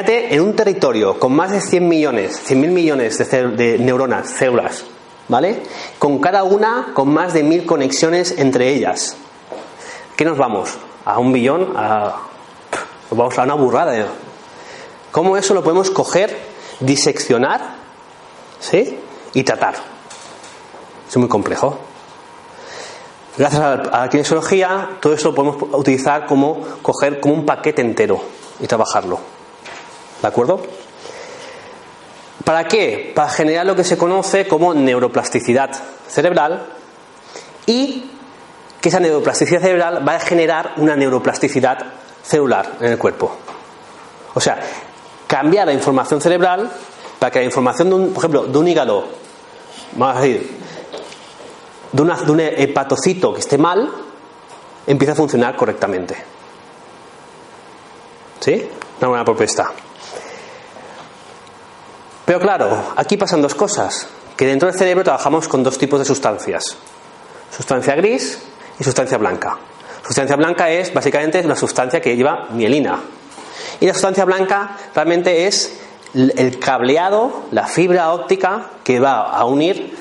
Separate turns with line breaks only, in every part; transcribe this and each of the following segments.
Imagínate en un territorio con más de 100 millones, 100.000 millones de, neuronas, células, ¿vale? Con cada una con más de mil conexiones entre ellas. ¿Qué nos vamos? ¿A un billón? A... Nos vamos a una burrada. ¿eh? ¿Cómo eso lo podemos coger, diseccionar, ¿sí? Y tratar? Es muy complejo. Gracias a la, a kinesiología, todo eso lo podemos utilizar como coger como un paquete entero y trabajarlo. ¿De acuerdo? ¿Para qué? Para generar lo que se conoce como neuroplasticidad cerebral y que esa neuroplasticidad cerebral va a generar una neuroplasticidad celular en el cuerpo. O sea, cambiar la información cerebral para que la información, de un, por ejemplo, de un hígado, vamos a decir, de, una- de un hepatocito que esté mal, empiece a funcionar correctamente. ¿Sí? Una buena propuesta. Pero claro, aquí pasan dos cosas. Que dentro del cerebro trabajamos con dos tipos de sustancias. Sustancia gris y sustancia blanca. Sustancia blanca es básicamente la sustancia que lleva mielina. Y la sustancia blanca realmente es el cableado, la fibra óptica que va a unir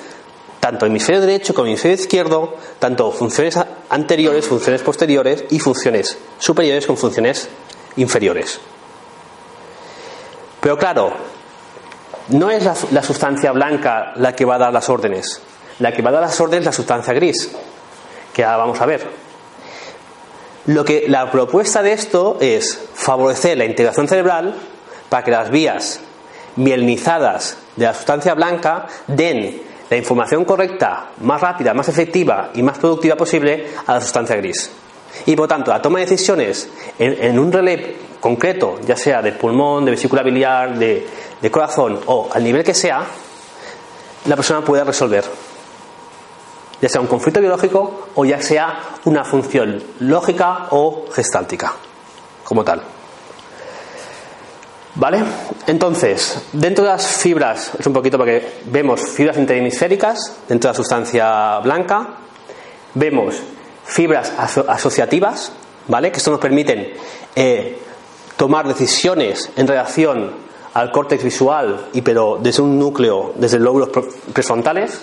tanto hemisferio derecho como hemisferio izquierdo, tanto funciones anteriores, funciones posteriores y funciones superiores con funciones inferiores. Pero claro, no es la, sustancia blanca la que va a dar las órdenes. La que va a dar las órdenes es la sustancia gris, que ahora vamos a ver. Lo que la propuesta de esto es favorecer la integración cerebral para que las vías mielinizadas de la sustancia blanca den la información correcta, más rápida, más efectiva y más productiva posible a la sustancia gris. Y por tanto, la toma de decisiones en, en un relé concreto, ya sea de pulmón, de vesícula biliar, de, de corazón o al nivel que sea, la persona puede resolver. Ya sea un conflicto biológico o ya sea una función lógica o gestáltica, como tal. ¿Vale? Entonces, dentro de las fibras, es un poquito porque vemos fibras interhemisféricas dentro de la sustancia blanca, vemos fibras aso- asociativas, ¿vale? Que esto nos permiten eh, tomar decisiones en relación al córtex visual, y pero desde un núcleo, desde lóbulos prefrontales,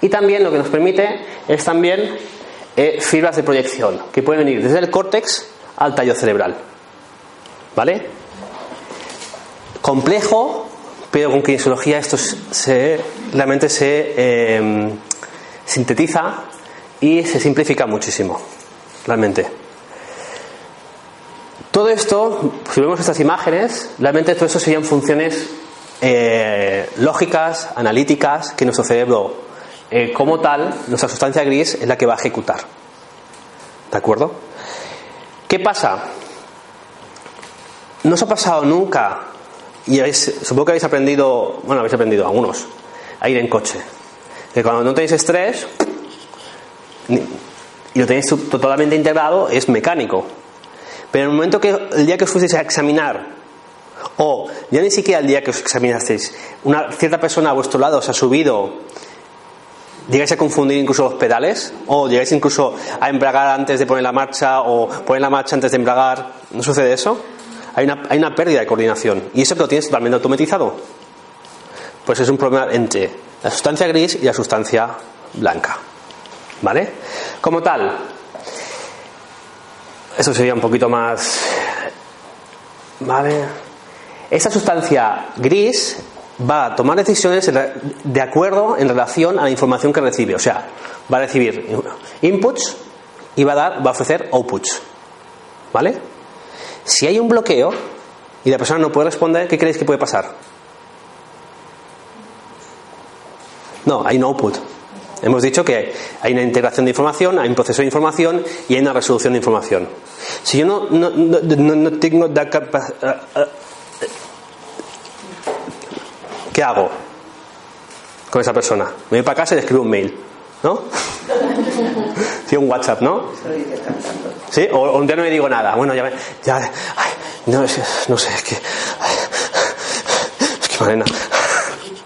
y también lo que nos permite es también eh, fibras de proyección, que pueden venir desde el córtex al tallo cerebral, ¿vale? complejo, pero con kinesiología esto se, realmente se eh, sintetiza y se simplifica muchísimo, realmente. Todo esto, si vemos estas imágenes, realmente todo esto serían funciones eh, lógicas, analíticas, que nuestro cerebro, eh, como tal, nuestra sustancia gris es la que va a ejecutar. ¿De acuerdo? ¿Qué pasa? ¿No os ha pasado nunca y habéis- supongo que habéis aprendido, bueno, habéis aprendido algunos, a ir en coche. Que cuando no tenéis estrés y lo tenéis to- totalmente integrado, es mecánico. Pero en el momento que el día que os fuisteis a examinar, o ya ni siquiera el día que os examinasteis, una cierta persona a vuestro lado os ha subido, llegáis a confundir incluso los pedales, o llegáis incluso a embragar antes de poner la marcha, o poner la marcha antes de embragar, ¿no sucede eso? Hay una, hay una pérdida de coordinación. Y eso que lo tienes totalmente automatizado. Pues es un problema entre la sustancia gris y la sustancia blanca. ¿Vale? Como tal, eso sería un poquito más. ¿Vale? esa sustancia gris va a tomar decisiones de acuerdo en relación a la información que recibe. O sea, va a recibir inputs y va a, dar, va a ofrecer outputs. ¿Vale? Si hay un bloqueo y la persona no puede responder, ¿qué creéis que puede pasar? No, hay un output. Hemos dicho que hay una integración de información, hay un proceso de información y hay una resolución de información. Si yo no, no, no, no tengo la capacidad eh, eh, ¿Qué hago con esa persona? Me voy para casa y le escribo un mail, ¿no? Sí, un WhatsApp, ¿no? ¿Sí? O, un día no le digo nada. Bueno, ya, ya ay, no, no sé, es que, es que Marena,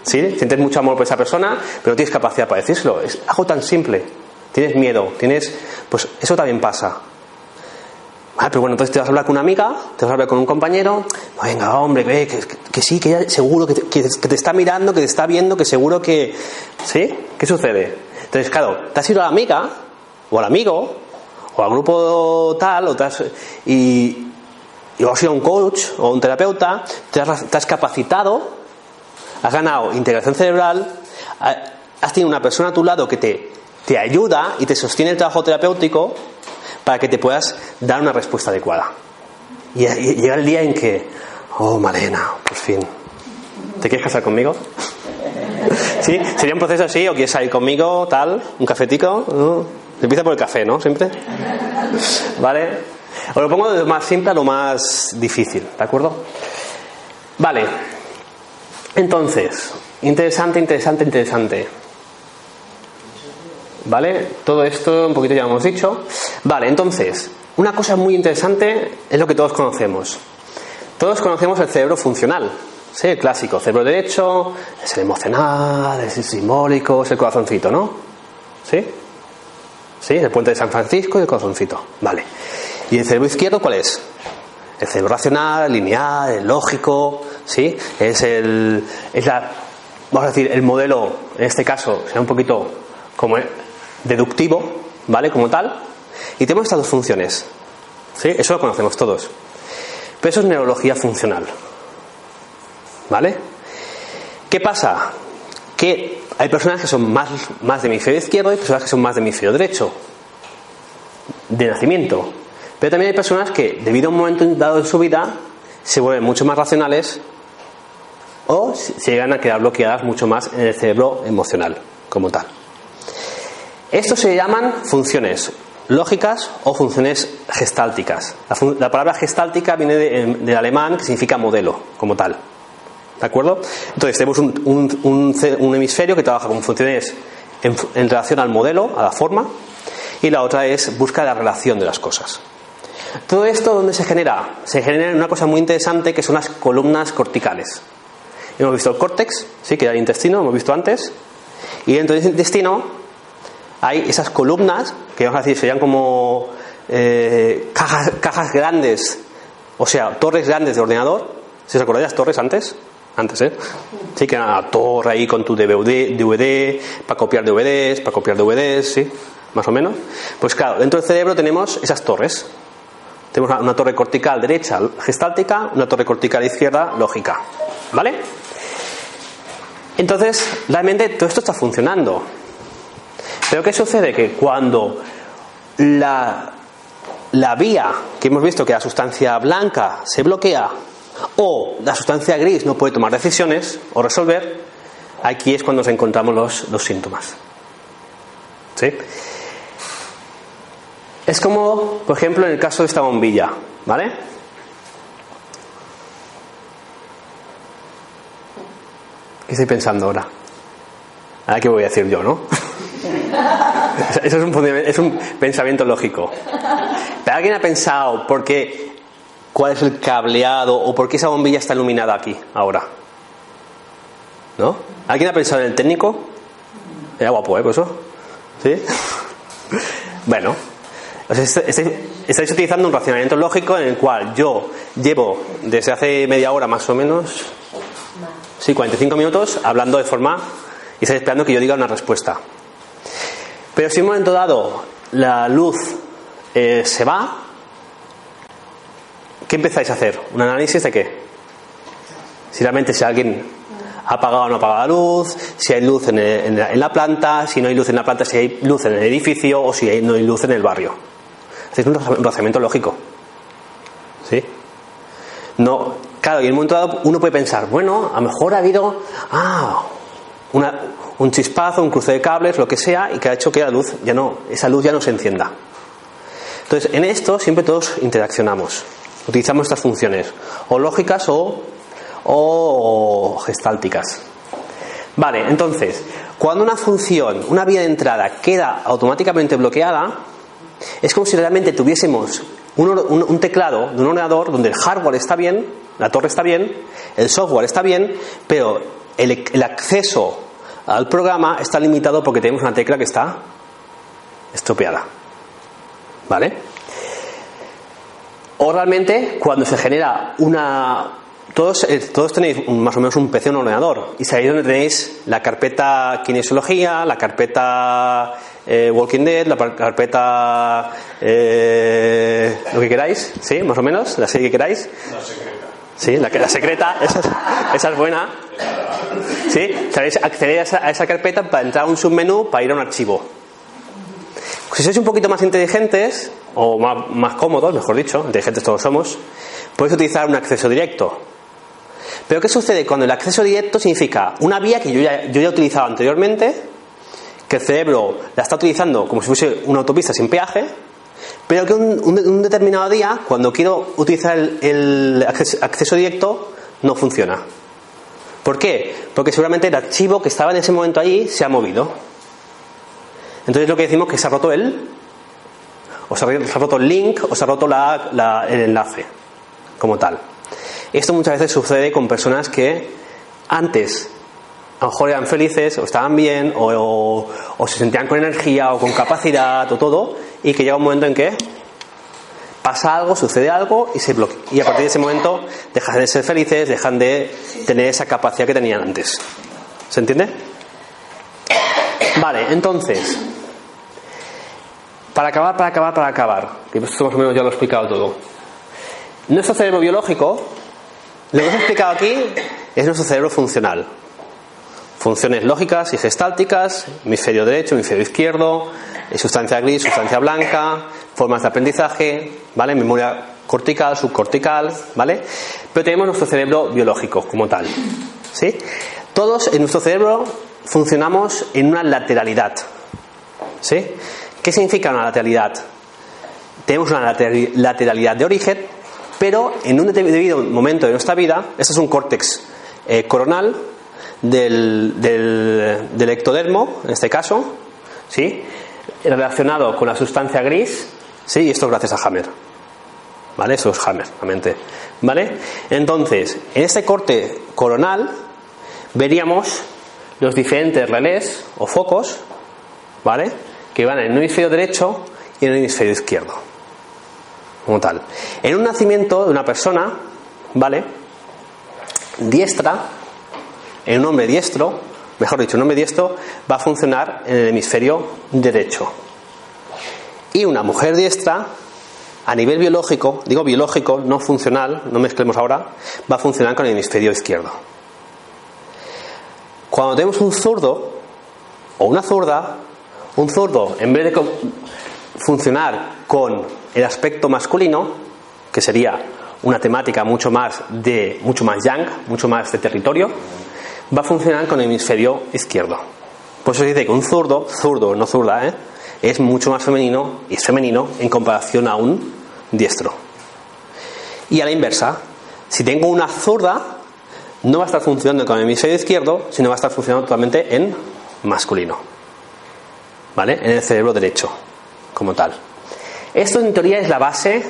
¿sí? Sientes mucho amor por esa persona, pero tienes capacidad para decírselo. Es algo tan simple. Tienes miedo, tienes, pues eso también pasa. Ah, pero bueno, entonces te vas a hablar con una amiga, te vas a hablar con un compañero, venga, hombre, ve, que, sí, que ella seguro que te, está mirando, que te está viendo, que seguro que... ¿Sí? ¿Qué sucede? Entonces, claro, te has ido a la amiga, o al amigo, o al grupo tal, o te has, y, y has ido a un coach o un terapeuta, te has, capacitado, has ganado integración cerebral, has tenido una persona a tu lado que te, te ayuda y te sostiene el trabajo terapéutico, para que te puedas dar una respuesta adecuada. Y, llega el día en que, oh, Marena, por fin, ¿te quieres casar conmigo? ¿Sí? ¿Sería un proceso así? ¿O quieres salir conmigo, tal? ¿Un cafetico? ¿No? Empieza por el café, ¿no? Siempre. ¿Vale? Os lo pongo de lo más simple a lo más difícil, ¿de acuerdo? Vale. Entonces, interesante, interesante, interesante. ¿Vale? Todo esto un poquito ya hemos dicho. Vale, entonces, una cosa muy interesante es lo que todos conocemos. Todos conocemos el cerebro funcional. ¿Sí? El clásico, cerebro derecho, es el emocional, es el simbólico, es el corazoncito, ¿no? ¿Sí? ¿Sí? El puente de San Francisco y el corazoncito. Vale. ¿Y el cerebro izquierdo cuál es? El cerebro racional, lineal, el lógico, ¿sí? Es el, es la, vamos a decir, el modelo, en este caso, sea un poquito como deductivo, ¿vale? Como tal. Y tenemos estas dos funciones. ¿Sí? Eso lo conocemos todos. Pero eso es neurología funcional. ¿Vale? ¿Qué pasa? Que hay personas que son más, más de hemisferio izquierdo y personas que son más de hemisferio derecho. De nacimiento. Pero también hay personas que, debido a un momento dado en su vida, se vuelven mucho más racionales o se llegan a quedar bloqueadas mucho más en el cerebro emocional, como tal. Estos se llaman funciones lógicas o funciones gestálticas. La, palabra gestáltica viene del alemán que significa modelo, como tal. ¿De acuerdo? Entonces tenemos un, hemisferio que trabaja con funciones en, en, relación al modelo, a la forma, y la otra es busca la relación de las cosas. Todo esto, ¿dónde se genera? Se genera en una cosa muy interesante que son las columnas corticales. Hemos visto el córtex, ¿sí? que era el intestino, hemos visto antes, y dentro del intestino hay esas columnas, que vamos a decir serían como eh, cajas, grandes, o sea, torres grandes de ordenador. ¿Se os acordáis las torres antes? Antes, ¿eh? Sí, que era una torre ahí con tu DVD, DVD para copiar DVDs, para copiar DVDs, ¿sí? Más o menos. Pues claro, dentro del cerebro tenemos esas torres. Tenemos una torre cortical derecha gestáltica, una torre cortical izquierda lógica. ¿Vale? Entonces, realmente todo esto está funcionando. Pero ¿qué sucede? Que cuando la, la vía que hemos visto que la sustancia blanca se bloquea o la sustancia gris no puede tomar decisiones o resolver, aquí es cuando nos encontramos los, los síntomas. ¿Sí? Es como, por ejemplo, en el caso de esta bombilla, ¿vale? ¿Qué estoy pensando ahora? Ahora qué voy a decir yo, ¿no? Eso es un, pensamiento lógico. Pero alguien ha pensado por qué, cuál es el cableado o por qué esa bombilla está iluminada aquí ahora. ¿No? ¿Alguien ha pensado en el técnico? Era guapo, ¿eh? Por eso. ¿Sí? bueno, estáis utilizando un racionamiento lógico en el cual yo llevo desde hace media hora más o menos, sí, 45 minutos hablando de forma y estáis esperando que yo diga una respuesta. Pero si en un momento dado la luz eh, se va, ¿qué empezáis a hacer? ¿Un análisis de qué? Si realmente si alguien ha apagado o no ha apagado la luz, si hay luz en, la planta, si no hay luz en la planta, si hay luz en el edificio o si no hay luz en el barrio. Es un razonamiento lógico. ¿Sí? No, claro, y en un momento dado uno puede pensar, bueno, a lo mejor ha habido ah, un chispazo, un cruce de cables, lo que sea, y que ha hecho que la luz ya no, esa luz ya no se encienda. Entonces, en esto siempre todos interaccionamos. Utilizamos estas funciones, o lógicas o gestálticas. Vale, entonces, cuando una función, una vía de entrada queda automáticamente bloqueada, es como si realmente tuviésemos un, un, teclado de un ordenador donde el hardware está bien, la torre está bien, el software está bien, pero el, el acceso al programa está limitado porque tenemos una tecla que está estropeada. ¿Vale? O realmente cuando se genera una... Todos, eh, todos tenéis más o menos un PC, un ordenador, y sabéis donde tenéis la carpeta kinesiología, la carpeta eh, Walking Dead, la carpeta eh, lo que queráis, ¿sí? Más o menos, la serie que queráis.
La secreta.
Sí, la, la secreta, esa es, esa es buena. ¿Sí? Sabéis acceder a esa, a esa carpeta para entrar a un submenú para ir a un archivo. Si sois un poquito más inteligentes, o más, más, cómodos, mejor dicho, inteligentes todos somos, podéis utilizar un acceso directo. Pero ¿qué sucede cuando el acceso directo significa una vía que yo ya, yo ya he utilizado anteriormente, que el cerebro la está utilizando como si fuese una autopista sin peaje, pero que un, un, determinado día, cuando quiero utilizar el, acceso, acceso directo, no funciona. ¿Por qué? Porque seguramente el archivo que estaba en ese momento allí se ha movido. Entonces lo que decimos es que se ha roto el, o se ha roto el link, o se ha roto la, la, el enlace, como tal. Esto muchas veces sucede con personas que antes a lo mejor eran felices, o estaban bien, o, o, se sentían con energía, o con capacidad, o todo, y que llega un momento en que pasa algo, sucede algo, y se bloquea. Y a partir de ese momento dejan de ser felices, dejan de tener esa capacidad que tenían antes. ¿Se entiende? Vale, entonces, para acabar, para acabar, para acabar, que esto más o menos ya lo he explicado todo. Nuestro cerebro biológico, lo que os he explicado aquí, es nuestro cerebro funcional. Funciones lógicas y gestálticas, hemisferio derecho, hemisferio izquierdo, sustancia gris, sustancia blanca, formas de aprendizaje, ¿vale? Memoria cortical, subcortical, ¿vale? Pero tenemos nuestro cerebro biológico como tal, ¿sí? Todos en nuestro cerebro funcionamos en una lateralidad, ¿sí? ¿Qué significa una lateralidad? Tenemos una lateralidad de origen, pero en un debido momento de nuestra vida, este es un córtex eh, coronal del, del, ectodermo, en este caso, ¿sí? relacionado con la sustancia gris, ¿sí? y esto es gracias a Hammer. ¿Vale? Eso es Hammer, realmente. ¿Vale? Entonces, en este corte coronal veríamos los diferentes relés o focos, ¿vale? Que van en el hemisferio derecho y en el hemisferio izquierdo. Como tal. En un nacimiento de una persona, ¿vale? Diestra, en un hombre diestro, mejor dicho, un hombre diestro va a funcionar en el hemisferio derecho. Y una mujer diestra, a nivel biológico, digo biológico, no funcional, no mezclemos ahora, va a funcionar con el hemisferio izquierdo. Cuando tenemos un zurdo o una zurda, un zurdo, en vez de funcionar con el aspecto masculino, que sería una temática mucho más de mucho más yang, mucho más de territorio, va a funcionar con el hemisferio izquierdo. Por eso se dice que un zurdo, zurdo, no zurda, ¿eh? es mucho más femenino y es femenino en comparación a un diestro. Y a la inversa, si tengo una zurda, no va a estar funcionando con el hemisferio izquierdo, sino va a estar funcionando totalmente en masculino. ¿Vale? En el cerebro derecho, como tal. Esto en teoría es la base,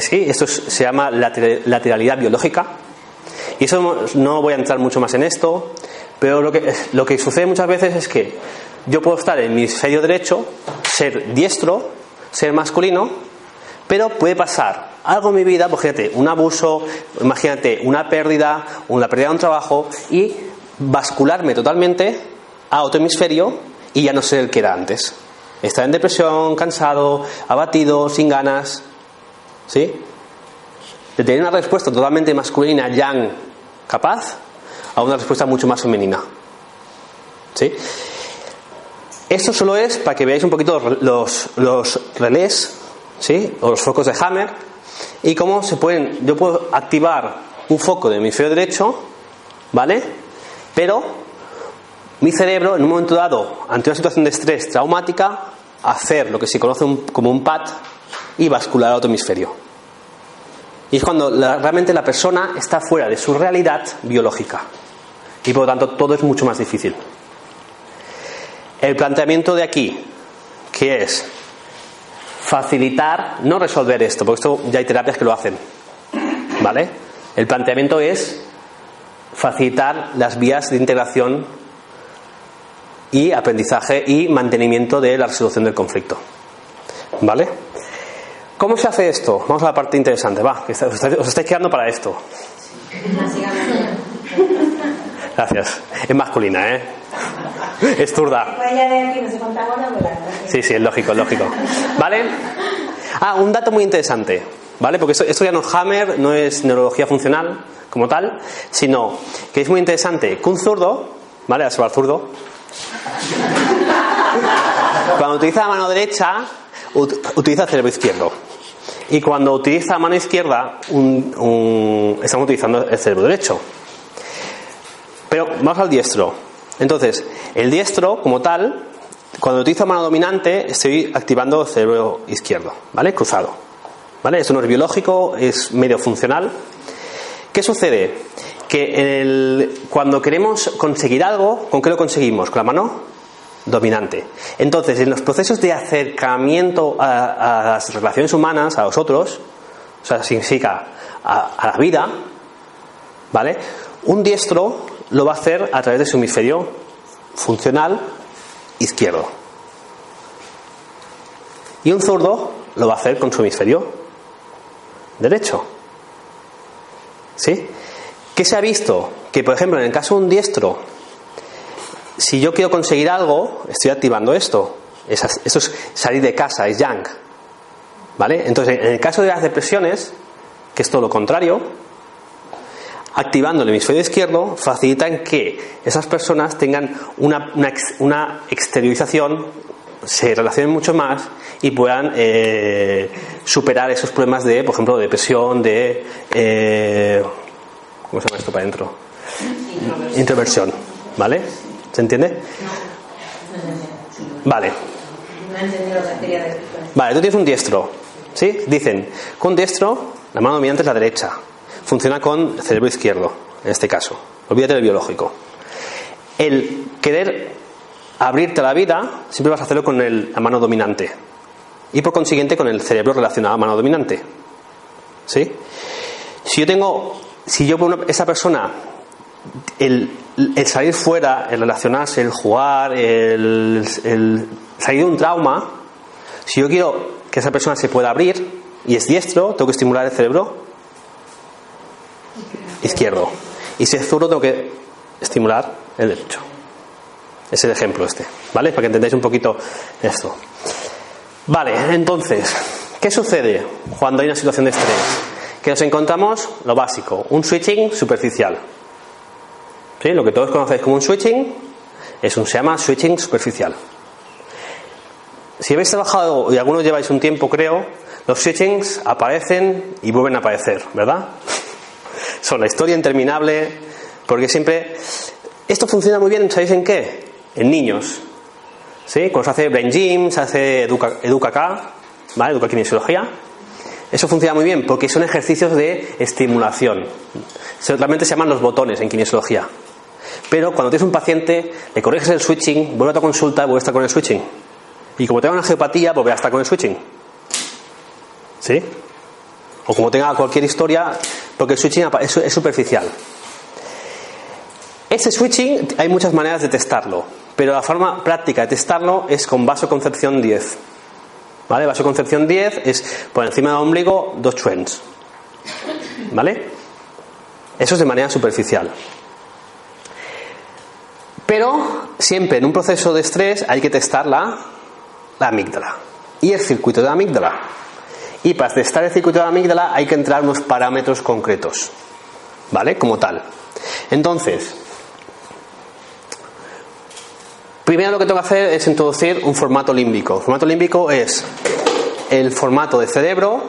¿sí? esto se llama lateralidad biológica. Y eso no voy a entrar mucho más en esto, pero lo que, lo que sucede muchas veces es que yo puedo estar en mi hemisferio derecho, ser diestro, ser masculino, pero puede pasar algo en mi vida, pues fíjate, un abuso, imagínate una pérdida, una pérdida de un trabajo y bascularme totalmente a otro hemisferio y ya no ser el que era antes. Estar en depresión, cansado, abatido, sin ganas, ¿sí? De tener una respuesta totalmente masculina, yang, capaz, a una respuesta mucho más femenina. ¿Sí? Esto solo es para que veáis un poquito los, los relés, ¿sí? O los focos de Hammer y cómo se pueden. Yo puedo activar un foco de mi hemisferio derecho, ¿vale? Pero mi cerebro, en un momento dado, ante una situación de estrés traumática, hacer lo que se conoce como un PAT y bascular al otro hemisferio. Y es cuando realmente la persona está fuera de su realidad biológica. Y por lo tanto todo es mucho más difícil. El planteamiento de aquí, que es facilitar, no resolver esto, porque esto ya hay terapias que lo hacen. ¿Vale? El planteamiento es facilitar las vías de integración y aprendizaje y mantenimiento de la resolución del conflicto. ¿Vale? ¿Cómo se hace esto? Vamos a la parte interesante. Va, os estáis quedando para esto. Gracias. Es masculina, ¿eh? Es zurda. Sí, sí, es lógico, es lógico. ¿Vale? Ah, un dato muy interesante. ¿Vale? Porque esto, ya no es Hammer, no es neurología funcional como tal, sino que es muy interesante que un zurdo, ¿vale? A zurdo. Cuando utiliza la mano derecha, utiliza el cerebro izquierdo. Y cuando utiliza la mano izquierda, estamos utilizando el cerebro derecho. Pero vamos al diestro. Entonces, el diestro, como tal, cuando utilizo mano dominante, estoy activando el cerebro izquierdo, ¿vale? Cruzado. ¿Vale? Eso no es biológico, es medio funcional. ¿Qué sucede? Que cuando queremos conseguir algo, ¿con qué lo conseguimos? ¿Con la mano? Dominante. Entonces, en los procesos de acercamiento a, las relaciones humanas, a los otros, o sea, significa a, a, la vida, ¿vale? Un diestro lo va a hacer a través de su hemisferio funcional izquierdo. Y un zurdo lo va a hacer con su hemisferio derecho. ¿Sí? ¿Qué se ha visto? Que, por ejemplo, en el caso de un diestro si yo quiero conseguir algo, estoy activando esto. eso es salir de casa, es yang. ¿Vale? Entonces, en el caso de las depresiones, que es todo lo contrario, activando el hemisferio izquierdo facilitan que esas personas tengan una, una, exteriorización, se relacionen mucho más y puedan eh, superar esos problemas de, por ejemplo, depresión, de. Eh, ¿Cómo se llama esto para adentro? Introversión. ¿Vale? ¿Se entiende? Vale. Vale, tú tienes un diestro. ¿Sí? Dicen, con diestro, la mano dominante es la derecha. Funciona con el cerebro izquierdo, en este caso. Olvídate del biológico. El querer abrirte a la vida, siempre vas a hacerlo con la mano dominante. Y por consiguiente con el cerebro relacionado a la mano dominante. ¿Sí? Si yo tengo, si yo esa persona el, salir fuera, el relacionarse, el jugar, el, salir de un trauma, si yo quiero que esa persona se pueda abrir y es diestro, tengo que estimular el cerebro izquierdo. Y si es zurdo, tengo que estimular el derecho. Es el ejemplo este, ¿vale? Para que entendáis un poquito esto. Vale, entonces, ¿qué sucede cuando hay una situación de estrés? Que nos encontramos lo básico, un switching superficial. Lo que todos conocéis como un switching es un, se llama switching superficial. Si habéis trabajado, y algunos lleváis un tiempo creo, los switchings aparecen y vuelven a aparecer, ¿verdad? Son la historia interminable, porque siempre... Esto funciona muy bien, ¿sabéis en qué? En niños. ¿Sí? Cuando se hace Brain Gym, se hace Educa, educa ¿vale? Educa Kinesiología. Eso funciona muy bien porque son ejercicios de estimulación. Realmente se llaman los botones en kinesiología. Pero cuando tienes un paciente, le corriges el switching, vuelve a tu consulta vuelve a estar con el switching. Y como tenga una geopatía, vuelve a estar con el switching. ¿Sí? O como tenga cualquier historia, porque el switching es superficial. Ese switching hay muchas maneras de testarlo, pero la forma práctica de testarlo es con vasoconcepción 10. ¿Vale? Vasoconcepción 10 es por encima del ombligo dos trends. ¿Vale? Eso es de manera superficial. Pero siempre en un proceso de estrés hay que testar la, amígdala y el circuito de la amígdala. Y para testar el circuito de la amígdala hay que entrar unos parámetros concretos, ¿vale? Como tal. Entonces, primero lo que tengo que hacer es introducir un formato límbico. El formato límbico es el formato de cerebro,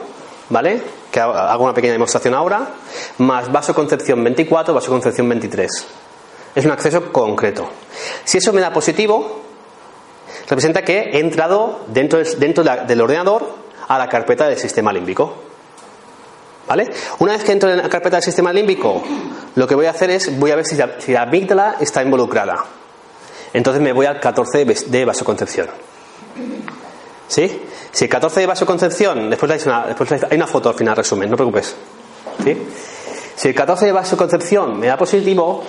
¿vale? Que hago una pequeña demostración ahora, más vasoconcepción 24, vasoconcepción 23. Es un acceso concreto. Si eso me da positivo, representa que he entrado dentro, dentro del ordenador a la carpeta del sistema límbico. ¿Vale? Una vez que entro en la carpeta del sistema límbico, lo que voy a hacer es, voy a ver si la, amígdala está involucrada. Entonces me voy al 14 de vasoconcepción. ¿Sí? Si el 14 de vasoconcepción, después, hay una, después hay una foto al final, resumen, no preocupes. ¿Sí? Si el 14 de vasoconcepción me da positivo,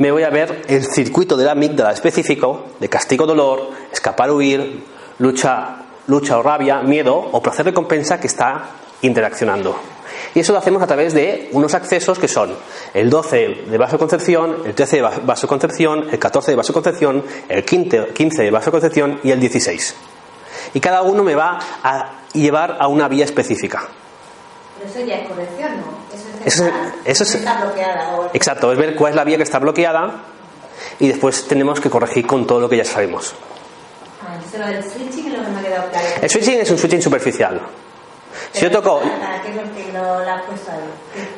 me voy a ver el circuito de la amígdala específico de castigo-dolor, escapar-huir, lucha, lucha o rabia, miedo o placer recompensa que está interaccionando. Y eso lo hacemos a través de unos accesos que son el 12 de vasoconcepción, el 13 de vasoconcepción, el 14 de vasoconcepción, el 15 de vasoconcepción y el 16. Y cada uno me va a llevar a una vía específica.
Eso ya es corrección, ¿no?
Eso es, eso
está bloqueada.
Exacto, es ver cuál es la vía que está bloqueada y después tenemos que corregir con todo lo que ya sabemos.
Ah, el switching es lo que me ha quedado claro.
El switching es un switching superficial. Si yo toco.
¿Para qué porque lo, la puesto ahí?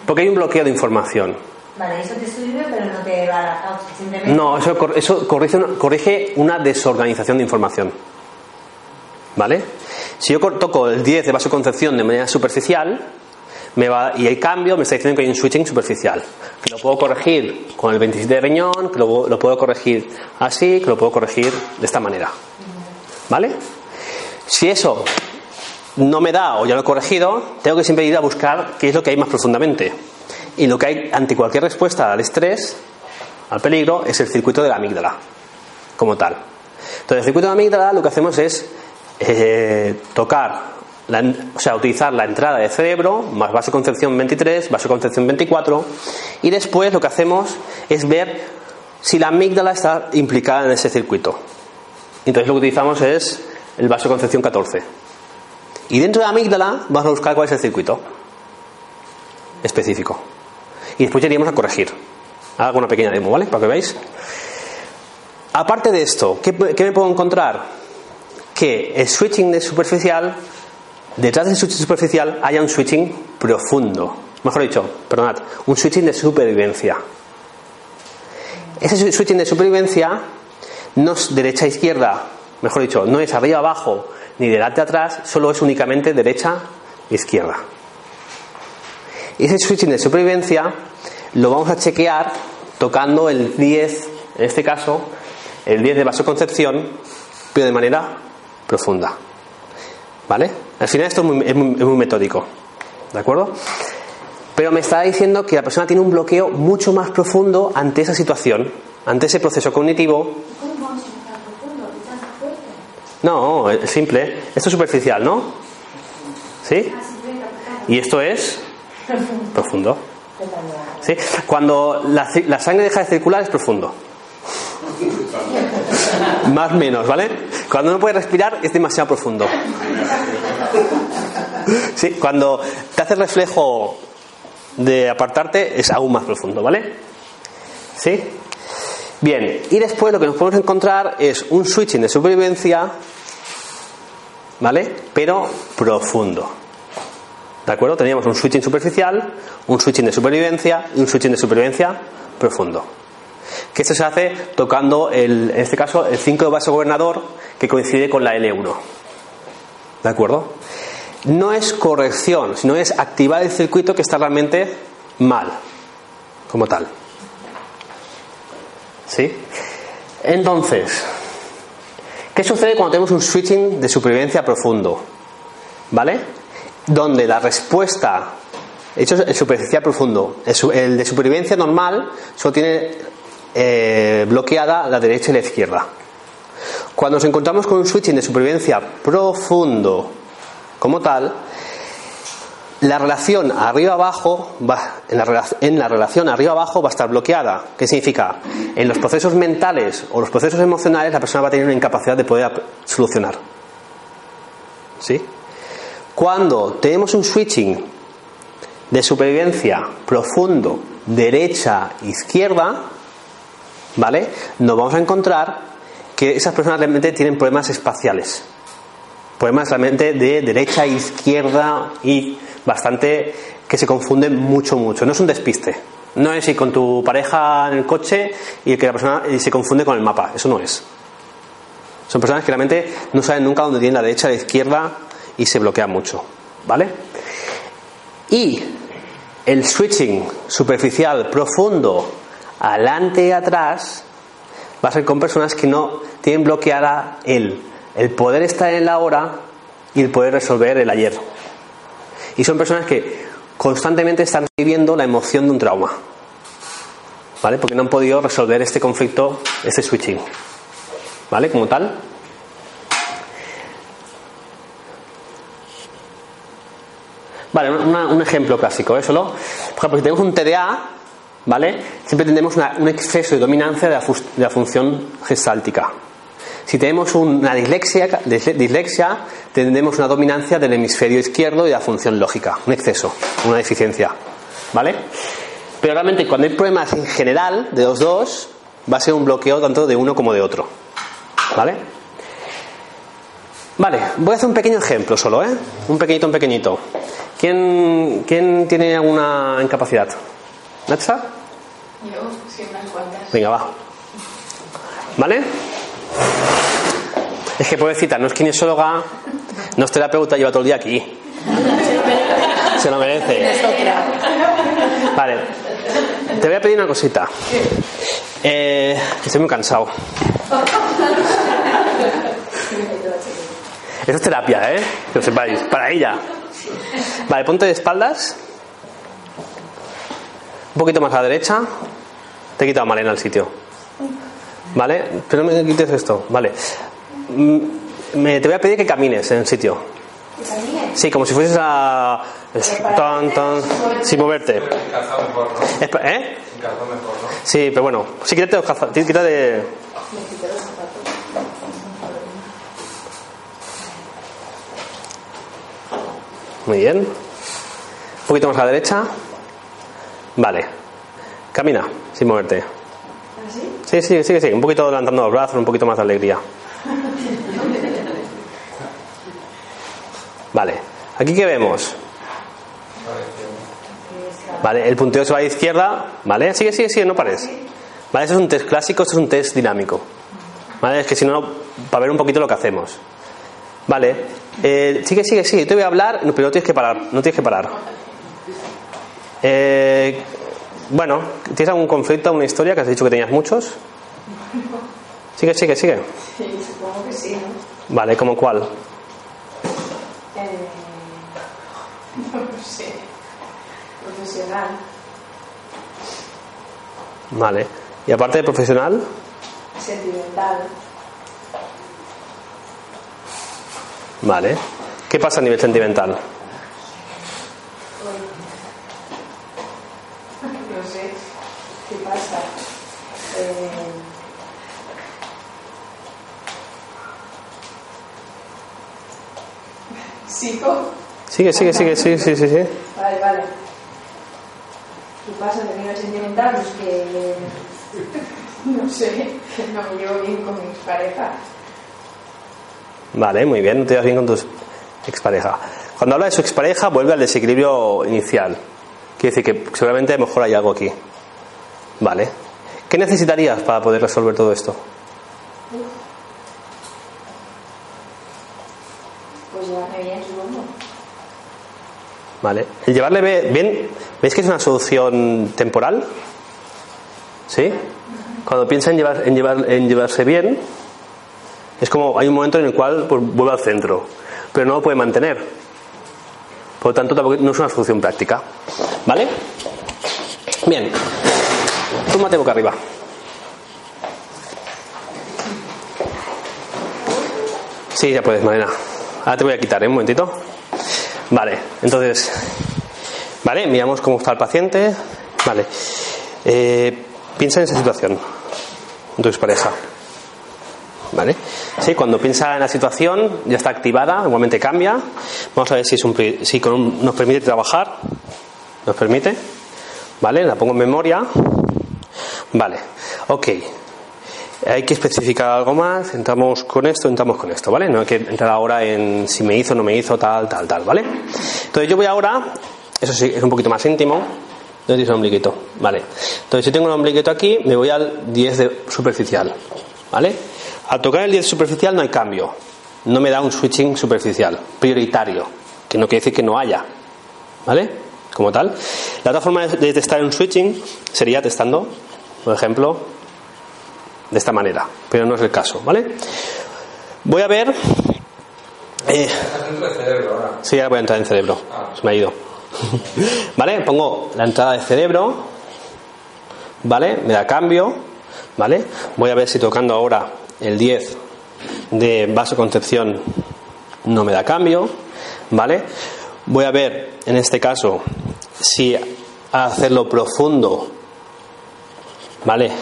Porque hay un bloqueo de información.
Vale, eso te sirve, pero no te va a la causa. Simplemente...
No, eso, eso corrige, corrige una desorganización de información. ¿Vale? Si yo toco el 10 de vasoconcepción de manera superficial, me va, y hay cambio, me está diciendo que hay un switching superficial. Que lo puedo corregir con el 27 de riñón, que lo, lo puedo corregir así, que lo puedo corregir de esta manera. ¿Vale? Si eso no me da o ya lo he corregido, tengo que siempre ir a buscar qué es lo que hay más profundamente. Y lo que hay ante cualquier respuesta al estrés, al peligro, es el circuito de la amígdala, como tal. Entonces, el circuito de la amígdala lo que hacemos es eh, tocar, o sea, utilizar la entrada de cerebro, más vasoconcepción 23, vasoconcepción 24, y después lo que hacemos es ver si la amígdala está implicada en ese circuito. Entonces, lo que utilizamos es el vasoconcepción 14. Y dentro de la amígdala vamos a buscar cuál es el circuito específico. Y después ya iríamos a corregir. Hago una pequeña demo, ¿vale? Para que veáis. Aparte de esto, ¿qué, me puedo encontrar? Que el switching de superficial, detrás del switching superficial haya un switching profundo. Mejor dicho, perdonad, un switching de supervivencia. Ese switching de supervivencia no es derecha-izquierda, mejor dicho, no es arriba-abajo ni delante atrás, solo es únicamente derecha izquierda. Y ese switching de supervivencia lo vamos a chequear tocando el 10, en este caso, el 10 de vasoconcepción, pero de manera profunda. ¿Vale? Al final esto es muy, metódico. ¿De acuerdo? Pero me está diciendo que la persona tiene un bloqueo mucho más profundo ante esa situación, ante ese proceso cognitivo no, es simple. Esto es superficial, ¿no? ¿Sí? Y esto es profundo. ¿Sí? Cuando la, sangre deja de circular es profundo. Más menos, ¿vale? Cuando no puedes respirar es demasiado profundo. Sí, cuando te hace reflejo de apartarte es aún más profundo, ¿vale? ¿Sí? Bien, y después lo que nos podemos encontrar es un switching de supervivencia ¿vale? Pero profundo. ¿De acuerdo? Teníamos un switching superficial, un switching de supervivencia y un switching de supervivencia profundo. Que esto se hace tocando, el, en este caso, el 5 de base gobernador que coincide con la L1. ¿De acuerdo? No es corrección, sino es activar el circuito que está realmente mal, como tal. ¿Sí? Entonces, ¿Qué sucede cuando tenemos un switching de supervivencia profundo? ¿Vale? Donde la respuesta, hecho el superficial profundo, el de supervivencia normal solo tiene eh, bloqueada la derecha y la izquierda. Cuando nos encontramos con un switching de supervivencia profundo como tal, la relación arriba-abajo en, la, en la relación arriba-abajo va a estar bloqueada. ¿Qué significa? En los procesos mentales o los procesos emocionales la persona va a tener una incapacidad de poder solucionar. ¿Sí? Cuando tenemos un switching de supervivencia profundo, derecha, izquierda, ¿vale? Nos vamos a encontrar que esas personas realmente tienen problemas espaciales. Problemas realmente de derecha, izquierda y bastante que se confunden mucho, mucho. No es un despiste. No es ir con tu pareja en el coche y que la persona se confunde con el mapa. Eso no es. Son personas que realmente no saben nunca dónde tienen la derecha, la izquierda y se bloquean mucho. ¿Vale? Y el switching superficial, profundo, adelante y atrás, va a ser con personas que no tienen bloqueada el, el poder estar en la hora y el poder resolver el ayer. Y son personas que constantemente están viviendo la emoción de un trauma. ¿Vale? Porque no han podido resolver este conflicto, este switching. ¿Vale? Como tal. Vale, un ejemplo clásico, ¿eh? Solo, por ejemplo, si tenemos un TDA, ¿vale? Siempre tendremos un exceso de dominancia de la, función gestáltica. Si tenemos una dislexia, dislexia, tendremos una dominancia del hemisferio izquierdo y de la función lógica, un exceso, una deficiencia, ¿vale? Pero realmente cuando hay problemas en general de los dos, va a ser un bloqueo tanto de uno como de otro, ¿vale? Vale, voy a hacer un pequeño ejemplo solo, ¿eh? Un pequeñito, un pequeñito. ¿Quién, quién tiene alguna incapacidad? ¿Natsa?
Yo, sí, unas cuantas.
Venga, va. ¿Vale? Es que pobrecita, no es kinesióloga, no es terapeuta, lleva todo el día aquí. Se lo merece. Vale. Te voy a pedir una cosita. Eh, estoy muy cansado. Eso es terapia, ¿eh? Que lo sepáis. Para ella. Vale, ponte de espaldas. Un poquito más a la derecha. Te he quitado Malena al sitio. ¿Vale? Pero no me quites esto. Vale. Mm, Me, te voy a pedir que camines en el sitio. Sí, como si fueses a. Tan, tan, sin moverte. ¿Eh? Sí, pero bueno. Sí, quítate los tí- Quítate. Muy bien. Un poquito más a la derecha. Vale. Camina, sin moverte. Sí, sí, sí, sí. Un poquito levantando los brazos, un poquito más de alegría. Vale. Aquí qué vemos. Vale, el punteo se va a la izquierda. Vale, sigue, sigue, sigue, no pares. Vale, eso es un test clásico, esto es un test dinámico. Vale, es que si no, para ver un poquito lo que hacemos. Vale, eh, sigue, sigue, sigue. Te voy a hablar, pero no tienes que parar, no tienes que parar. Eh, bueno, ¿tienes algún conflicto, alguna historia que has dicho que tenías muchos? Sigue, sigue, sigue.
Sí, supongo que sí, ¿no?
Vale, ¿como cuál?
Eh, no lo sé. Profesional.
Vale. Y aparte de profesional,
Sentimental.
vale. ¿Qué pasa a nivel sentimental?
No sé. ¿Qué pasa? Eh, ¿Sigo?
Sigue, sigue, sigue, sí, sí, sí, sí.
Vale, vale. ¿Qué pasa de nivel sentimental? Pues que. No sé, que no me llevo bien con mis parejas.
Vale, muy bien, no te vas bien con tu expareja. Cuando habla de su expareja, vuelve al desequilibrio inicial. Quiere decir que seguramente a lo mejor hay algo aquí. Vale. ¿Qué necesitarías para poder resolver todo esto?
Pues llevarme bien, supongo.
Vale. El llevarle bien, ¿veis que es una solución temporal? ¿Sí? Cuando piensa en, llevar, en, llevar, en llevarse bien, es como hay un momento en el cual pues, vuelve al centro, pero no lo puede mantener. Por lo tanto, tampoco- no es una solución práctica. ¿Vale? Bien. Tómate boca arriba. Sí, ya puedes, Marina. Ahora te voy a quitar, ¿eh? Un momentito. Vale, entonces, vale, miramos cómo está el paciente. Vale, Eh, piensa en esa situación, tu expareja. Vale, sí, cuando piensa en la situación ya está activada, igualmente cambia. Vamos a ver si, es un, si con un- nos permite trabajar. Nos permite. Vale, la pongo en memoria. Vale, ok. hay que especificar algo más, entramos con esto, entramos con esto, ¿vale? No hay que entrar ahora en si me hizo, no me hizo, tal, tal, tal, ¿vale? Entonces yo voy ahora, eso sí, es un poquito más íntimo, ¿dónde tienes un ombliguito? Vale. Entonces si tengo un ombliguito aquí, me voy al 10 de superficial, ¿vale? Al tocar el 10 superficial no hay cambio, no me da un switching superficial, prioritario, que no quiere decir que no haya, ¿vale? Como tal. La otra forma de testar un switching sería testando, por ejemplo, de esta manera, pero no es el caso, ¿vale? Voy a ver. Eh, sí, ahora voy a entrar en cerebro. Se me ha ido. ¿Vale? Pongo la entrada de cerebro. ¿Vale? Me da cambio. ¿Vale? Voy a ver si tocando ahora el 10 de vasoconcepción no me da cambio. ¿Vale? Voy a ver en este caso si hacerlo profundo. ¿Vale?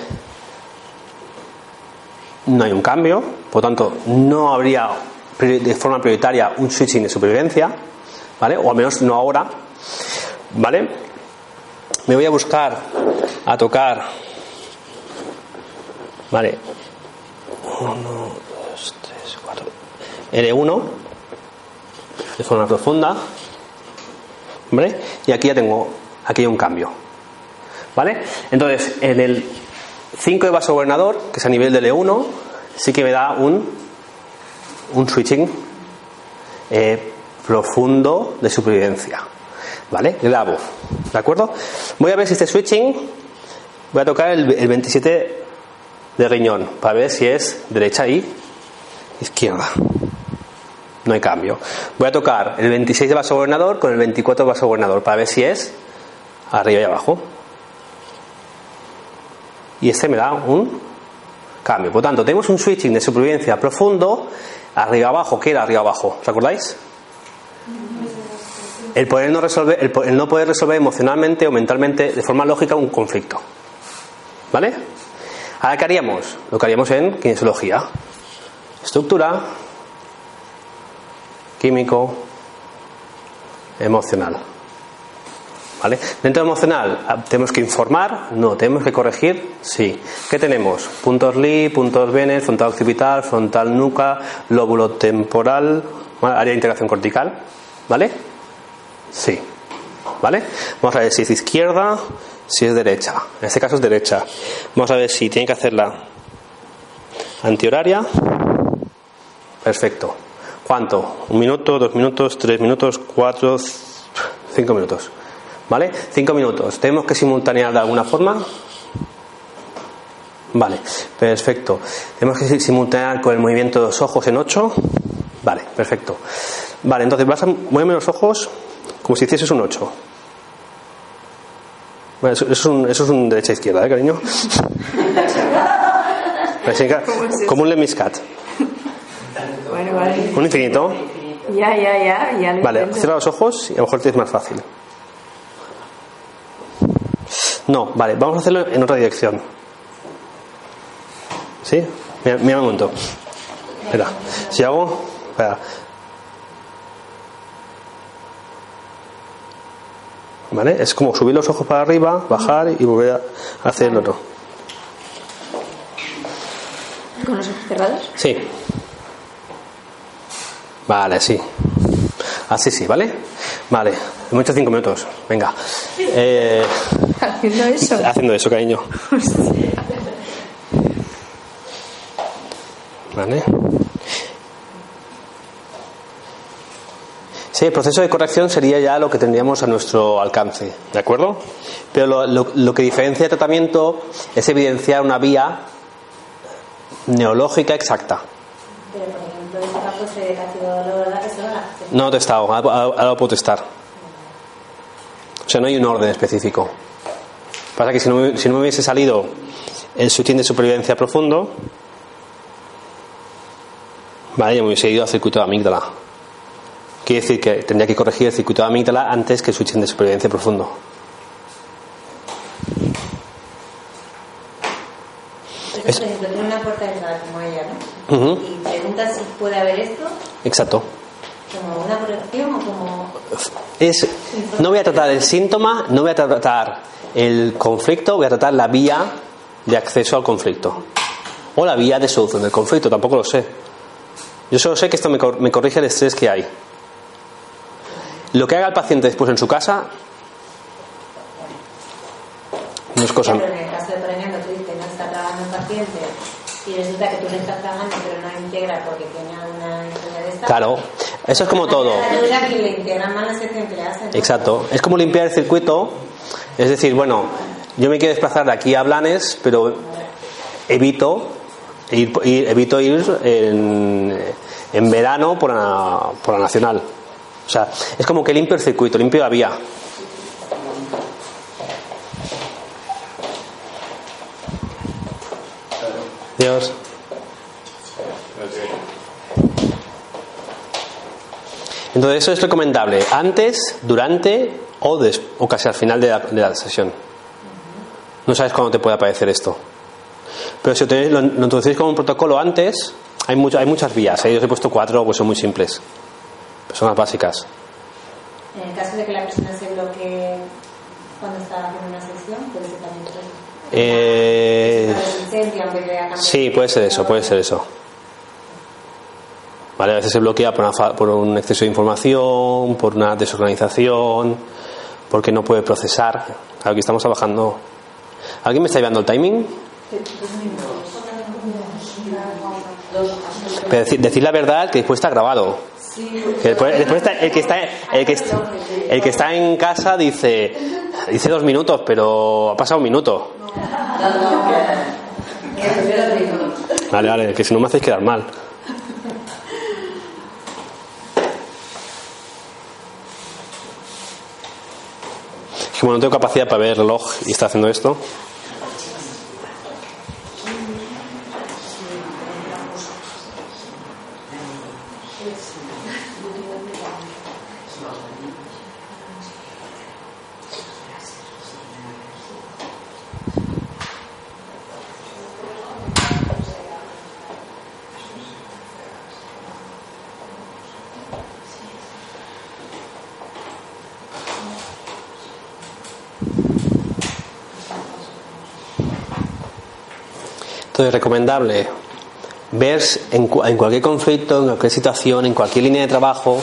no hay un cambio, por tanto no habría de forma prioritaria un switching de supervivencia, ¿vale? O al menos no ahora, ¿vale? Me voy a buscar a tocar, ¿vale? 1, 2, 3, 4, L1 de forma profunda, ¿vale? Y aquí ya tengo, aquí hay un cambio, ¿vale? Entonces, en el 5 de vaso gobernador, que es a nivel de L1, sí que me da un, un switching eh, profundo de supervivencia. ¿Vale? Grabo. ¿De acuerdo? Voy a ver si este switching, voy a tocar el, el 27 de riñón para ver si es derecha y izquierda. No hay cambio. Voy a tocar el 26 de vaso gobernador con el 24 de vaso gobernador para ver si es arriba y abajo y este me da un cambio. Por tanto, tenemos un switching de supervivencia profundo, arriba abajo, ¿qué era arriba abajo? ¿Os acordáis? El poder no resolver, el, no poder resolver emocionalmente o mentalmente de forma lógica un conflicto. ¿Vale? Ahora, ¿qué haríamos? Lo que haríamos en kinesiología. Estructura, químico, emocional. ¿Vale? Dentro emocional, ah, ¿tenemos que informar? No. ¿Tenemos que corregir? Sí. ¿Qué tenemos? Puntos Lee, puntos Venes, frontal occipital, frontal nuca, lóbulo temporal, área de integración cortical. ¿Vale? Sí. ¿Vale? Vamos a ver si es izquierda, si es derecha. En este caso es derecha. Vamos a ver si tiene que hacerla antihoraria. Perfecto. ¿Cuánto? ¿Un minuto, dos minutos, tres minutos, cuatro, cinco minutos? ¿Vale? Cinco minutos. ¿Tenemos que simultanear de alguna forma? Vale, perfecto. ¿Tenemos que simultanear con el movimiento de los ojos en 8? Vale, perfecto. Vale, entonces vas a moverme los ojos como si hicieses un 8. Bueno, eso, es un, eso es un derecha-izquierda, ¿eh, cariño? como un lemiscat.
Bueno, vale.
Un infinito.
Ya, ya, ya. ya lo
Vale, cierra los ojos y a lo mejor te es más fácil. No, vale, vamos a hacerlo en otra dirección. ¿Sí? Mira, mira un momento. Espera, si hago. Espera. ¿Vale? Es como subir los ojos para arriba, bajar y volver a hacer el otro.
¿Con los ojos cerrados?
Sí. Vale, sí. Así sí, ¿vale? Vale, hemos hecho cinco minutos. Venga. Eh,
Haciendo eso.
haciendo eso, cariño. ¿Vale? Sí, el proceso de corrección sería ya lo que tendríamos a nuestro alcance, ¿de acuerdo? Pero lo, lo- lo que diferencia el tratamiento es evidenciar una vía neológica exacta.
Pero por ejemplo, en se castigó solo la
No testado, ahora puedo testar. O sea, no hay un orden específico. Pasa que si no, si no me hubiese salido el sutín de supervivencia profundo, vale, yo me hubiese ido al circuito de amígdala. Quiere decir que tendría que corregir el circuito de amígdala antes que el sutín de supervivencia profundo.
Entonces, por ejemplo, tiene una puerta de entrada como ella, ¿no? Y pregunta si puede haber esto
Exacto.
como una corrección o como...
Es, no voy a tratar el síntoma, no voy a tratar el conflicto, voy a tratar la vía de acceso al conflicto. O la vía de solución del conflicto, tampoco lo sé. Yo solo sé que esto me, cor- me corrige el estrés que hay. Lo que haga el paciente después en su casa no es cosa.
Pero en el caso de, por ejemplo, tú dices, no está trabajando un paciente y resulta que tú le estás trabajando pero no integra porque tiene alguna enfermedad.
Claro, eso es como todo. Exacto. Es como limpiar el circuito. Es decir, bueno, yo me quiero desplazar de aquí a Blanes, pero evito ir, ir- evito ir en, en verano por la, por la nacional. O sea, es como que limpio el circuito, limpio la vía. Dios. Entonces eso es recomendable antes, durante o, des- o casi al final de la, de la sesión. No sabes cuándo te puede aparecer esto. Pero si lo, tenéis- lo, lo introducís como un protocolo antes, hay, mucho- hay muchas vías. ¿eh? Yo os he puesto cuatro, pues son muy simples. Pues son las básicas.
En el caso de que la persona se bloquee cuando está haciendo una sesión, puede ser también.
Eh, Sí,
de
puede ser eso, puede ser eso. Vale, a veces se bloquea por, una fa- por un exceso de información, por una desorganización, porque no puede procesar. Aquí estamos trabajando. ¿Alguien me está llevando el timing? Pero decir, decir la verdad que después está grabado. Que después, después está- el que está el que, est- el que está en casa dice dice dos minutos, pero ha pasado un minuto. Vale, vale, que si no me hacéis quedar mal. Como no tengo capacidad para ver el reloj y está haciendo esto. Entonces, recomendable ver en, en cualquier conflicto, en cualquier situación, en cualquier línea de trabajo,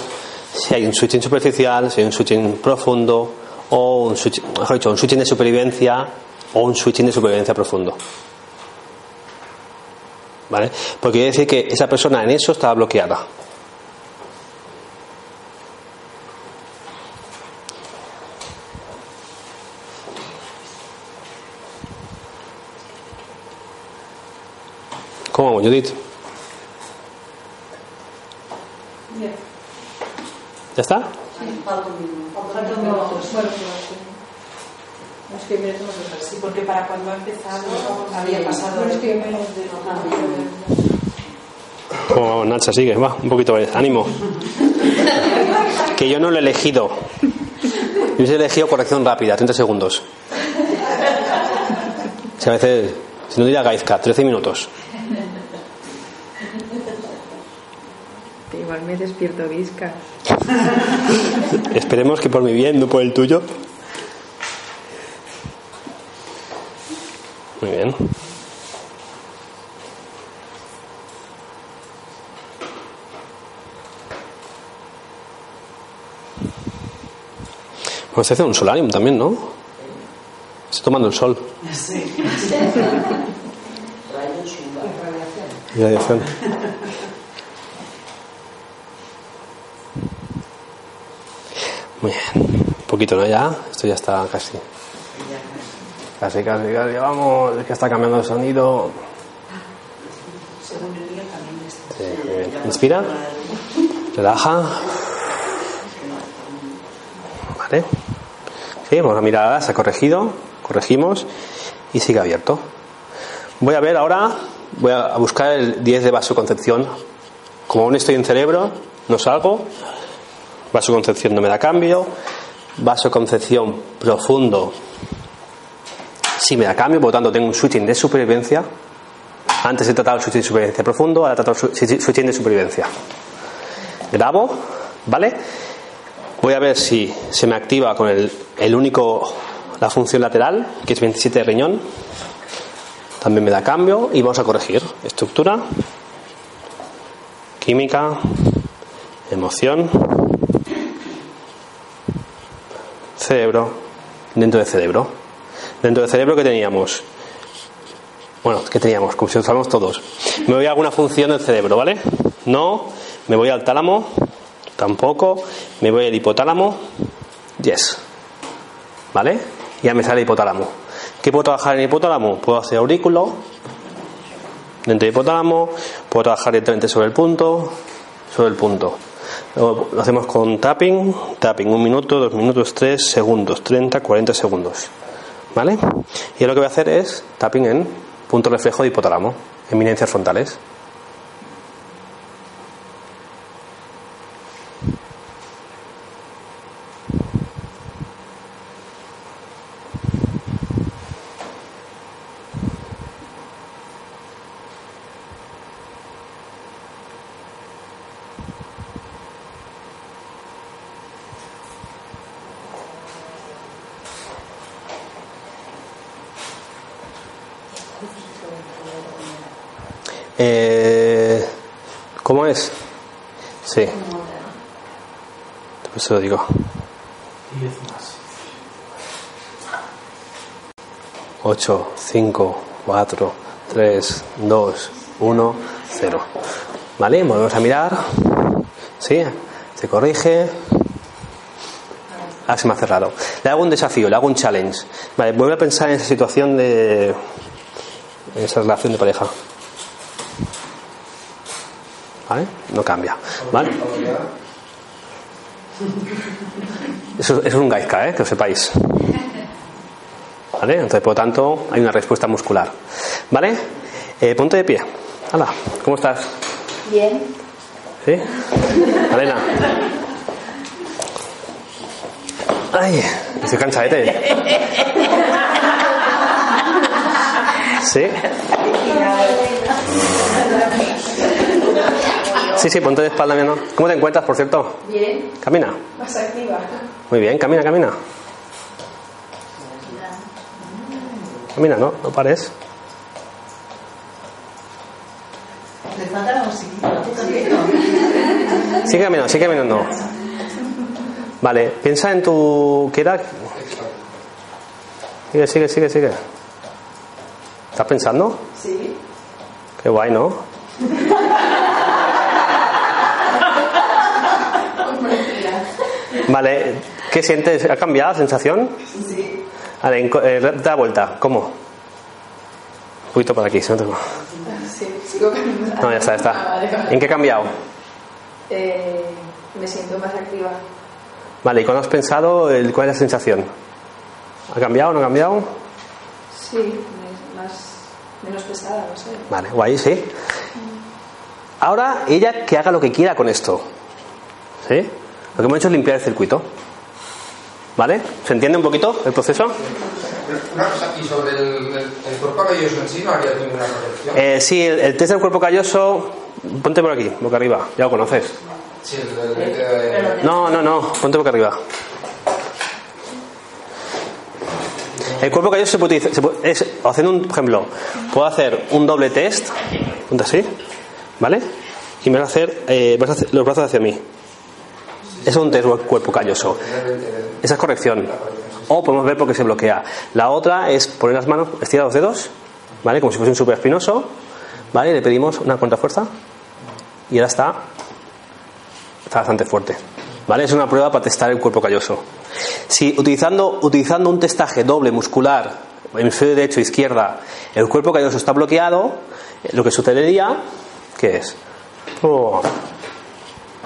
si hay un switching superficial, si hay un switching profundo, o un, switch- mejor dicho, un switching de supervivencia o un switching de supervivencia profundo. ¿Vale? Porque quiere decir que esa persona en eso estaba bloqueada. Vamos, Judith?
Bien.
¿Ya está?
Sí. Es que me tengo que
Sí, porque para cuando ha empezado había pasado.
Bueno, es que menos de
¿Cómo vamos, Nacha? Sigue, va, un poquito más. Ánimo. Que yo no lo he elegido. Yo he elegido corrección rápida, 30 segundos. Si a veces, si no diría Gaizka, 13 minutos.
Igual me despierto visca.
Esperemos que por mi bien, no por el tuyo. Muy bien. Vamos a hacer un solarium también, ¿no? Estoy tomando el sol.
Sí.
Radiación. Muy bien. Un poquito, ¿no? Ya. Esto ya está casi. Casi, casi, casi. Vamos. Es que está cambiando el sonido. Sí, muy bien. Inspira. Relaja. Vale. Sí, vamos a mirar ahora. Se ha corregido. Corregimos. Y sigue abierto. Voy a ver ahora. Voy a buscar el 10 de vasoconcepción. Como aún estoy en cerebro, no salgo. Vasoconcepción no me da cambio. Vasoconcepción profundo sí me da cambio, por lo tanto tengo un switching de supervivencia. Antes he tratado el switching de supervivencia profundo, ahora he tratado el swi- switching de supervivencia. Grabo, ¿vale? Voy a ver si se me activa con el, el único, la función lateral, que es 27 de riñón. también me da cambio y vamos a corregir. Estructura, química, emoción, cerebro, dentro del cerebro. Dentro del cerebro que teníamos, bueno, que teníamos, como si sabemos todos. Me voy a alguna función del cerebro, ¿vale? No, me voy al tálamo, tampoco, me voy al hipotálamo, yes. ¿Vale? Ya me sale el hipotálamo. ¿Qué puedo trabajar en el hipotálamo? Puedo hacer aurículo dentro del hipotálamo, puedo trabajar directamente sobre el punto, sobre el punto. Lo hacemos con tapping, tapping, un minuto, dos minutos, tres segundos, 30, 40 segundos. ¿Vale? Y lo que voy a hacer es tapping en punto reflejo de hipotálamo, eminencias frontales. Eh, ¿Cómo es? Sí. Por eso digo. 8, 5, 4, 3, 2, 1, 0. ¿Vale? Volvemos a mirar. ¿Sí? Se corrige. Ah, se me ha cerrado. Le hago un desafío, le hago un challenge. Vale, vuelve a pensar en esa situación de. esa relación de pareja. ¿Vale? No cambia. ¿Vale? Eso, eso es un gaizka, ¿eh? que lo sepáis. ¿Vale? Entonces, por lo tanto, hay una respuesta muscular. ¿Vale? Eh, ponte de pie. Hala, ¿cómo estás?
Bien.
¿Sí? Elena. Ay, estoy cansadete. ¿Sí? Sí, sí, ponte de espalda, mi amor. ¿Cómo te encuentras, por cierto?
Bien.
Camina.
Más activa.
Muy bien, camina, camina. Camina, no, no pares.
Le falta la musiquita.
Sigue caminando, sigue caminando. Vale, piensa en tu. ¿Qué era? Sigue, sigue, sigue, sigue. ¿Estás pensando?
Sí.
Qué guay, ¿no? Vale, ¿qué sientes? ¿Ha cambiado la sensación?
Sí.
Vale, eh, da vuelta. ¿Cómo? Un poquito por aquí, si no tengo.
Sí, sigo caminando.
No, ya está, ya
Ah, vale,
está.
vale.
¿En qué ha cambiado?
Eh, me siento más activa.
Vale, ¿y cuándo has pensado el, cuál es la sensación? ¿Ha cambiado o no ha cambiado?
Sí, más, menos pesada, no sé.
Vale, guay, sí. Ahora ella que haga lo que quiera con esto. ¿Sí? Lo que hemos hecho es limpiar el circuito. ¿Vale? ¿Se entiende un poquito el proceso?
Una cosa, y sobre el, el, el cuerpo cabelloso en sí no haría ninguna corrección.
Eh, sí, el, el test del cuerpo calloso, ponte por aquí, boca arriba, ya lo conoces.
Sí, el, el, el-
No, no, no, ponte boca arriba. El cuerpo calloso se puede utilizar, se puede- es, haciendo un, ejemplo, puedo hacer un doble test, ponte así, ¿vale? Y me vas a hacer, eh, vas a hacer los brazos hacia mí. Es un test cuerpo calloso. Esa es corrección. O podemos ver por qué se bloquea. La otra es poner las manos, estirar los dedos, ¿vale? Como si fuese un super espinoso, ¿vale? Le pedimos una contrafuerza y ahora está, está bastante fuerte, ¿vale? Es una prueba para testar el cuerpo calloso. Si utilizando, utilizando un testaje doble muscular, hemisferio derecho e izquierda, el cuerpo calloso está bloqueado, eh, lo que sucedería, ¿qué es? Oh,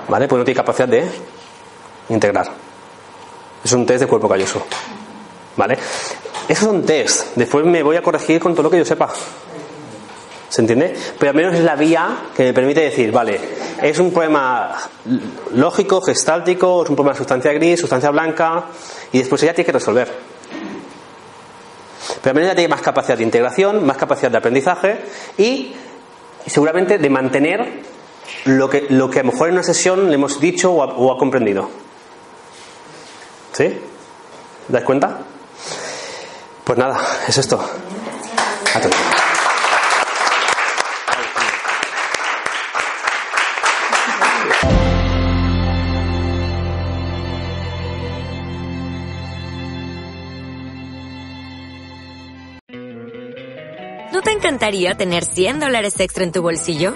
¿Vale? Pues no tiene capacidad de integrar. Es un test de cuerpo calloso. ¿Vale? Eso es un test. Después me voy a corregir con todo lo que yo sepa. ¿Se entiende? Pero al menos es la vía que me permite decir, vale, es un problema lógico, gestáltico, es un problema de sustancia gris, sustancia blanca, y después ella tiene que resolver. Pero al menos ella tiene más capacidad de integración, más capacidad de aprendizaje y seguramente de mantener lo que, lo que a lo mejor en una sesión le hemos dicho o ha, o ha comprendido. ¿Sí? ¿Dais cuenta? Pues nada, es esto.
¿No te encantaría tener 100 dólares extra en tu bolsillo?